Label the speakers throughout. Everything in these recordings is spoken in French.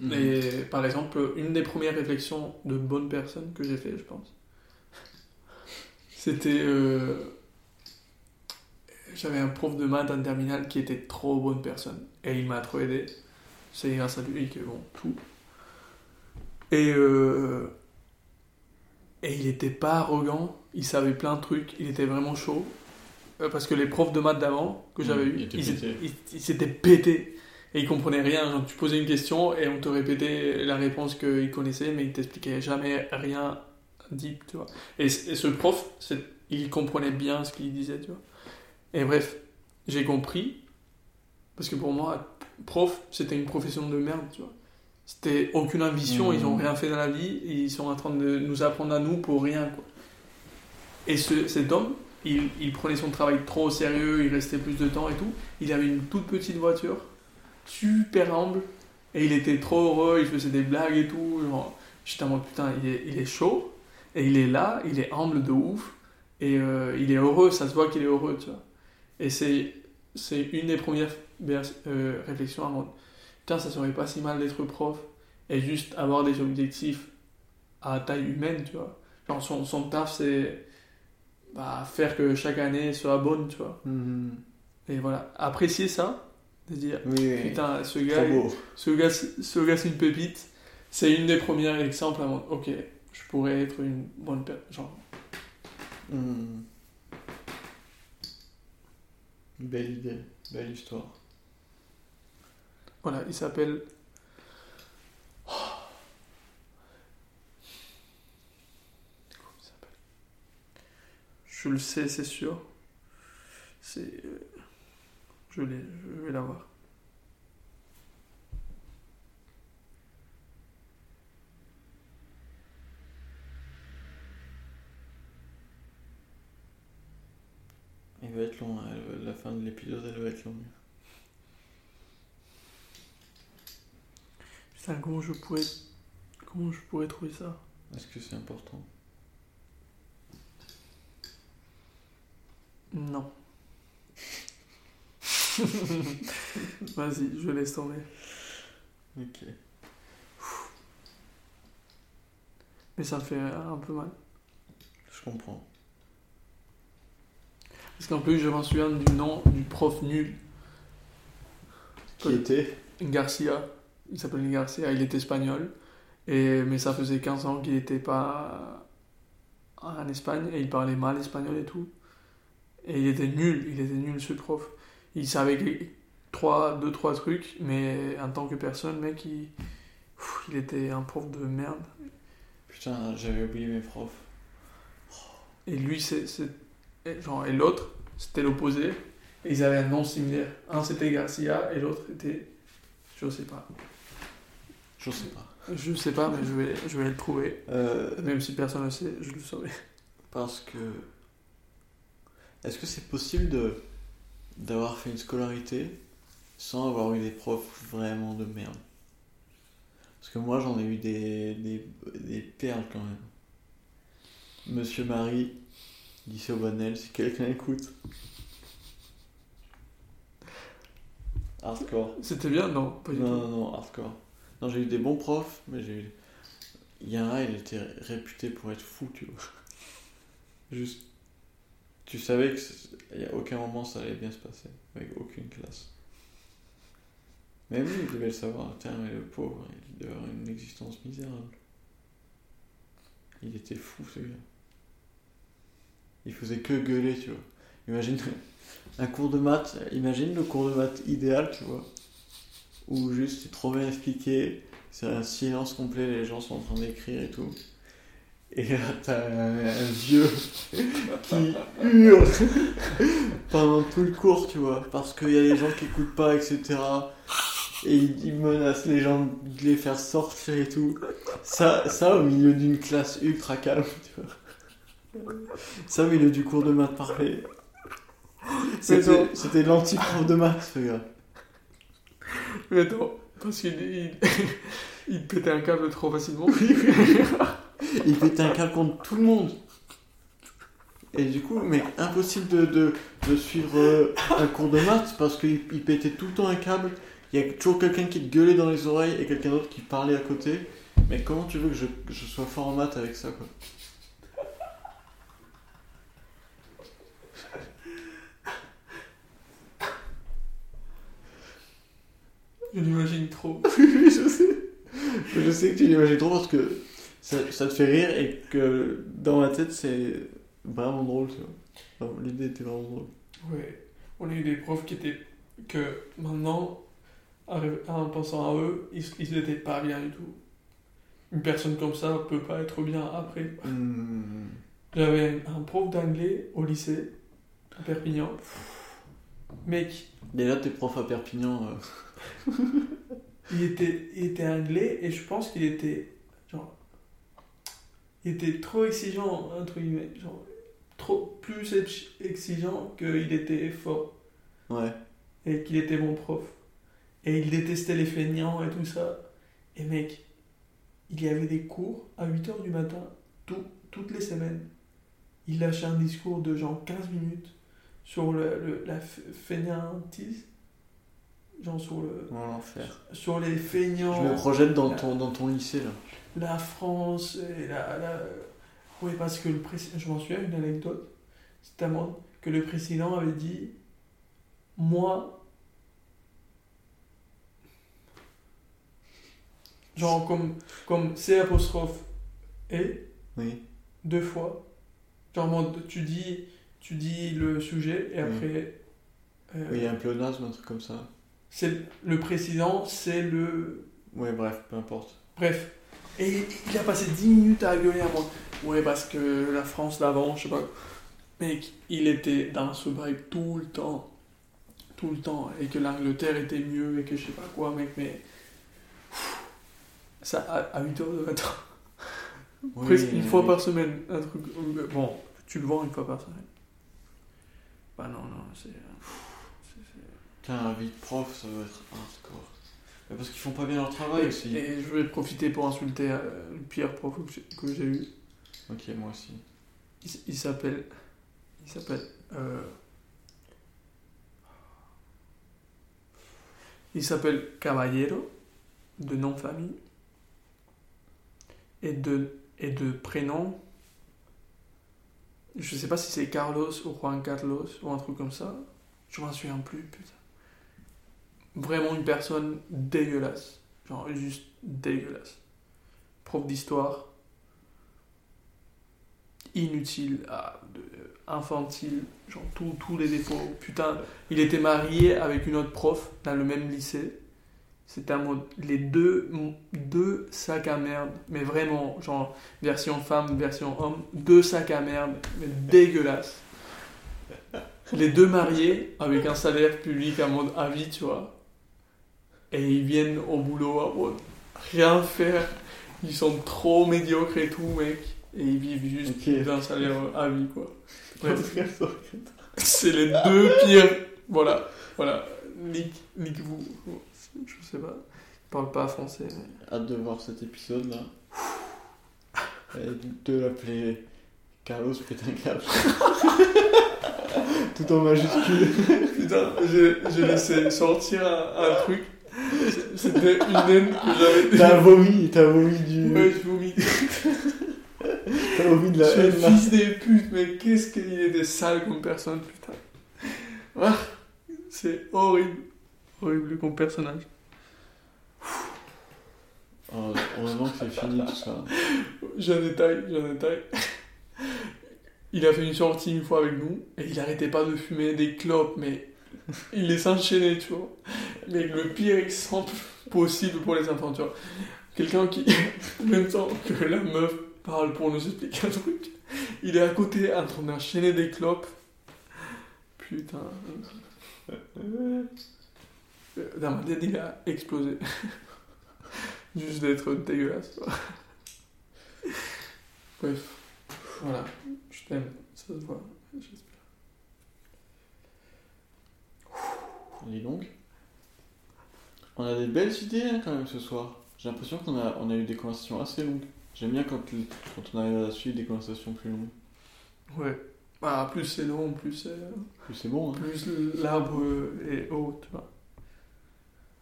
Speaker 1: Mhm.
Speaker 2: Et par exemple, une des premières réflexions de bonne personne que j'ai fait, je pense, c'était. euh, J'avais un prof de maths en terminale qui était trop bonne personne. Et il m'a trop aidé. C'est grâce à lui que, bon, tout. Et. euh, Et il était pas arrogant, il savait plein de trucs, il était vraiment chaud. Euh, Parce que les profs de maths d'avant que j'avais
Speaker 1: Mhm,
Speaker 2: eu,
Speaker 1: ils
Speaker 2: s'étaient pétés. Et ils comprenaient rien. Genre, tu posais une question et on te répétait la réponse qu'ils connaissaient, mais ils t'expliquaient jamais rien deep, tu vois. Et, et ce prof, il comprenait bien ce qu'il disait, tu vois. Et bref, j'ai compris, parce que pour moi, prof, c'était une profession de merde, tu vois. C'était aucune ambition, ils ont rien fait dans la vie, ils sont en train de nous apprendre à nous pour rien, quoi. Et ce, cet homme, il, il prenait son travail trop au sérieux, il restait plus de temps et tout. Il avait une toute petite voiture, super humble, et il était trop heureux, il faisait des blagues et tout. Genre, j'étais en mode putain, il est, il est chaud, et il est là, il est humble de ouf, et euh, il est heureux, ça se voit qu'il est heureux, tu vois. Et c'est, c'est une des premières euh, réflexions à mode. Putain, ça serait pas si mal d'être prof, et juste avoir des objectifs à taille humaine, tu vois. Genre, son, son taf, c'est bah, faire que chaque année soit bonne, tu vois.
Speaker 1: Mhm.
Speaker 2: Et voilà, apprécier ça, de dire
Speaker 1: Oui,
Speaker 2: putain, ce gars, ce gars, ce gars c'est une pépite. C'est une des premières exemples à mon- ok, je pourrais être une bonne personne. Genre,
Speaker 1: Mhm. Belle idée, belle histoire.
Speaker 2: voilà, il s'appelle. Comment il s'appelle? Je le sais, c'est sûr. C'est. Je l'ai, je vais l'avoir.
Speaker 1: Il va être long, hein, elle- la fin de l'épisode elle va être longue.
Speaker 2: Putain, comment je pourrais. Comment je pourrais trouver ça?
Speaker 1: Est-ce que c'est important
Speaker 2: Non. Vas-y, je laisse tomber.
Speaker 1: Ok.
Speaker 2: Mais ça fait un peu mal.
Speaker 1: Je comprends.
Speaker 2: Parce qu'en plus, je m'en souviens du nom du prof nul,
Speaker 1: Qui était?
Speaker 2: Garcia. Il s'appelle Garcia, il est espagnol. Et, mais ça faisait 15 ans qu'il n'était pas en Espagne et il parlait mal espagnol et tout. Et il était nul, il était nul ce prof. Il savait que- trois, deux, trois trucs, mais en tant que personne, mec, il, Pff, il était un prof de merde.
Speaker 1: Putain, j'avais oublié mes profs.
Speaker 2: Et lui, c'est. genre, et l'autre, c'était l'opposé. Et ils avaient un nom similaire. Un c'était Garcia et l'autre était. Je sais pas.
Speaker 1: Je sais pas.
Speaker 2: Je sais pas, mais je vais, je vais le trouver.
Speaker 1: Euh,
Speaker 2: Même si personne ne le sait, je le saurai.
Speaker 1: parce que. Est-ce que c'est possible de d'avoir fait une scolarité sans avoir eu des profs vraiment de merde Parce que moi j'en ai eu des, des, des perles quand même. Monsieur Marie, lycée au Bonnel, si quelqu'un écoute. Hardcore.
Speaker 2: C'était bien Non, pas du
Speaker 1: Non,
Speaker 2: tout.
Speaker 1: non, non, hardcore. Non, j'ai eu des bons profs, mais j'ai eu. Yara, il était réputé pour être fou, tu vois. Juste. Tu savais que c'est- il y a aucun moment ça allait bien se passer, avec aucune classe. Même lui, il devait le savoir. Tiens, mais le pauvre, il devait avoir une existence misérable. Il était fou, ce gars. Il faisait que gueuler, tu vois. Imagine un cours de maths, imagine le cours de maths idéal, tu vois où juste c'est trop bien expliqué, c'est un silence complet, les gens sont en train d'écrire et tout. Et là, t'as un, vieux qui hurle pendant tout le cours, tu vois, parce qu'il y a des gens qui écoutent pas, etc. Et il, il menace les gens de les faire sortir et tout. Ça, ça au milieu d'une classe ultra calme, tu vois. Ça au milieu du cours de maths parfait. C'était c'était l'anti-prof de maths, ce gars.
Speaker 2: Mais attends, parce qu'il il, il pétait un câble trop facilement.
Speaker 1: Il pétait un câble contre tout le monde. Et du coup, mec, impossible de, de, de suivre euh, un cours de maths parce qu'il il pétait tout le temps un câble Il y a toujours quelqu'un qui te gueulait dans les oreilles et quelqu'un d'autre qui parlait à côté. Mais comment tu veux que je, que je sois fort en maths avec ça, quoi?
Speaker 2: Je l'imagine trop.
Speaker 1: Oui, je sais. Je sais que tu l'imagines trop parce que ça, ça te fait rire et que dans ma tête, c'est vraiment drôle, tu vois. Enfin, L'idée était vraiment drôle.
Speaker 2: Ouais. On a eu des profs qui étaient. que maintenant, en pensant à eux, ils, ils étaient pas bien du tout. Une personne comme ça peut pas être bien après.
Speaker 1: Hmm.
Speaker 2: J'avais un prof d'anglais au lycée, à Perpignan. Mec,
Speaker 1: Déjà, t'es prof à Perpignan. euh,
Speaker 2: il était, il était anglais et je pense qu'il était. Genre. Il était trop exigeant, entre guillemets. Genre, trop plus ex- exigeant qu'il était fort.
Speaker 1: Ouais.
Speaker 2: et qu'il était mon prof. Et il détestait les feignants et tout ça. Et mec, il y avait des cours à 8h du matin, tout- toutes les semaines. Il lâchait un discours de genre 15 minutes sur le, le- la feignantise. Genre sur, le,
Speaker 1: l'enfer.
Speaker 2: sur les
Speaker 1: Je
Speaker 2: feignants,
Speaker 1: me projette dans
Speaker 2: la-
Speaker 1: ton, dans ton lycée, là.
Speaker 2: La France et la... la... Oui, parce que le président... Je m'en souviens, une anecdote. C'est que le président avait dit Moi... Genre comme, comme C apostrophe et
Speaker 1: Oui.
Speaker 2: deux fois. Genre tu dis, tu dis le sujet et
Speaker 1: Oui.
Speaker 2: après... euh,
Speaker 1: Oui, il y a un pléonasme, un truc comme ça.
Speaker 2: c'est le président, c'est le
Speaker 1: Ouais, bref, peu importe.
Speaker 2: Bref. Et il a passé 10 minutes à gueuler à moi. Ouais, parce que la France d'avant, je sais pas. Mec, il était dans ce bail tout le temps. Tout le temps. Et que l'Angleterre était mieux et que je sais pas quoi, mec, mais. Ça, à, 8 heures de matin.
Speaker 1: Oui,
Speaker 2: Presque une
Speaker 1: oui,
Speaker 2: fois par semaine. Un truc. Bon, tu le vends une fois par semaine. Bah non, non, c'est. c'est-
Speaker 1: Putain, la vie de prof, ça va être hardcore. Parce qu'ils font pas bien leur travail aussi.
Speaker 2: Et je vais profiter pour insulter euh, le pire prof que j'ai- eu.
Speaker 1: Ok, moi aussi.
Speaker 2: Il, s'appelle. Il s'appelle. euh, il s'appelle Caballero, de nom de famille. Et de, et de prénom. Je sais pas si c'est Carlos ou Juan Carlos ou un truc comme ça. Je m'en souviens plus, putain. Vraiment une personne dégueulasse. Genre juste dégueulasse. Prof d'histoire inutile, ah, de- infantile, genre tous les défauts. Putain, il était marié avec une autre prof dans le même lycée. C'était un mode. Les deux, deux sacs à merde, mais vraiment, genre version femme, version homme, deux sacs à merde, mais dégueulasse. Les deux mariés avec un salaire public à mode à vie, tu vois. Et ils viennent au boulot à rien faire. Ils sont trop médiocres et tout, mec. Et ils vivent juste
Speaker 1: Ok.
Speaker 2: d'un salaire à vie, quoi. C'est les deux pires. Voilà, voilà. Nick, nick vous. Je sais pas. Je parle pas français. mais-
Speaker 1: hâte de voir cet épisode là. Et de l'appeler Carlos câble. Tout en majuscule.
Speaker 2: Putain, j'ai j'ai laissé sortir un, un truc. C'était une haine que j'avais.
Speaker 1: T'as vomi, t'as vomi du.
Speaker 2: Ouais, je vomis.
Speaker 1: T'as vomi de la
Speaker 2: Ce
Speaker 1: haine là.
Speaker 2: fils des putes, mais qu'est-ce qu'il était sale comme personne, putain. Ah, c'est horrible. Horrible comme personnage.
Speaker 1: Oh, heureusement que c'est fini tout ça.
Speaker 2: J'ai un détail, j'ai un détail. Il a fait une sortie une fois avec nous et il arrêtait pas de fumer des clopes, mais il les enchaînait, tu vois. Mais le pire exemple possible pour les enfants, tu vois. Quelqu'un qui, en même temps que la meuf parle pour nous expliquer un truc, il est à côté en train d'enchaîner des clopes. Putain. Dans ma tête, il a explosé. Juste d'être dégueulasse. quoi. Bref, voilà, je t'aime, ça se voit, j'espère.
Speaker 1: Dis donc. On a des belles idées hein, quand même ce soir. J'ai l'impression qu'on a, on a eu des conversations assez longues. J'aime bien quand, quand on arrive à suivre des conversations plus longues.
Speaker 2: Ouais, bah, plus c'est long, plus, c'est-
Speaker 1: Plus c'est bon, hein.
Speaker 2: plus l'arbre est haut, tu vois.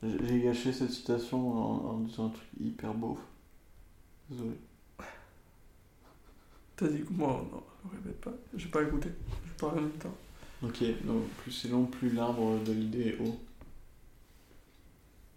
Speaker 1: J'ai gâché cette citation en, en disant un truc hyper beau. Désolé.
Speaker 2: T'as dit comment Non, ne répète pas. J'ai pas écouté. Je parle en même temps.
Speaker 1: Ok, donc plus c'est long, plus l'arbre de l'idée est haut.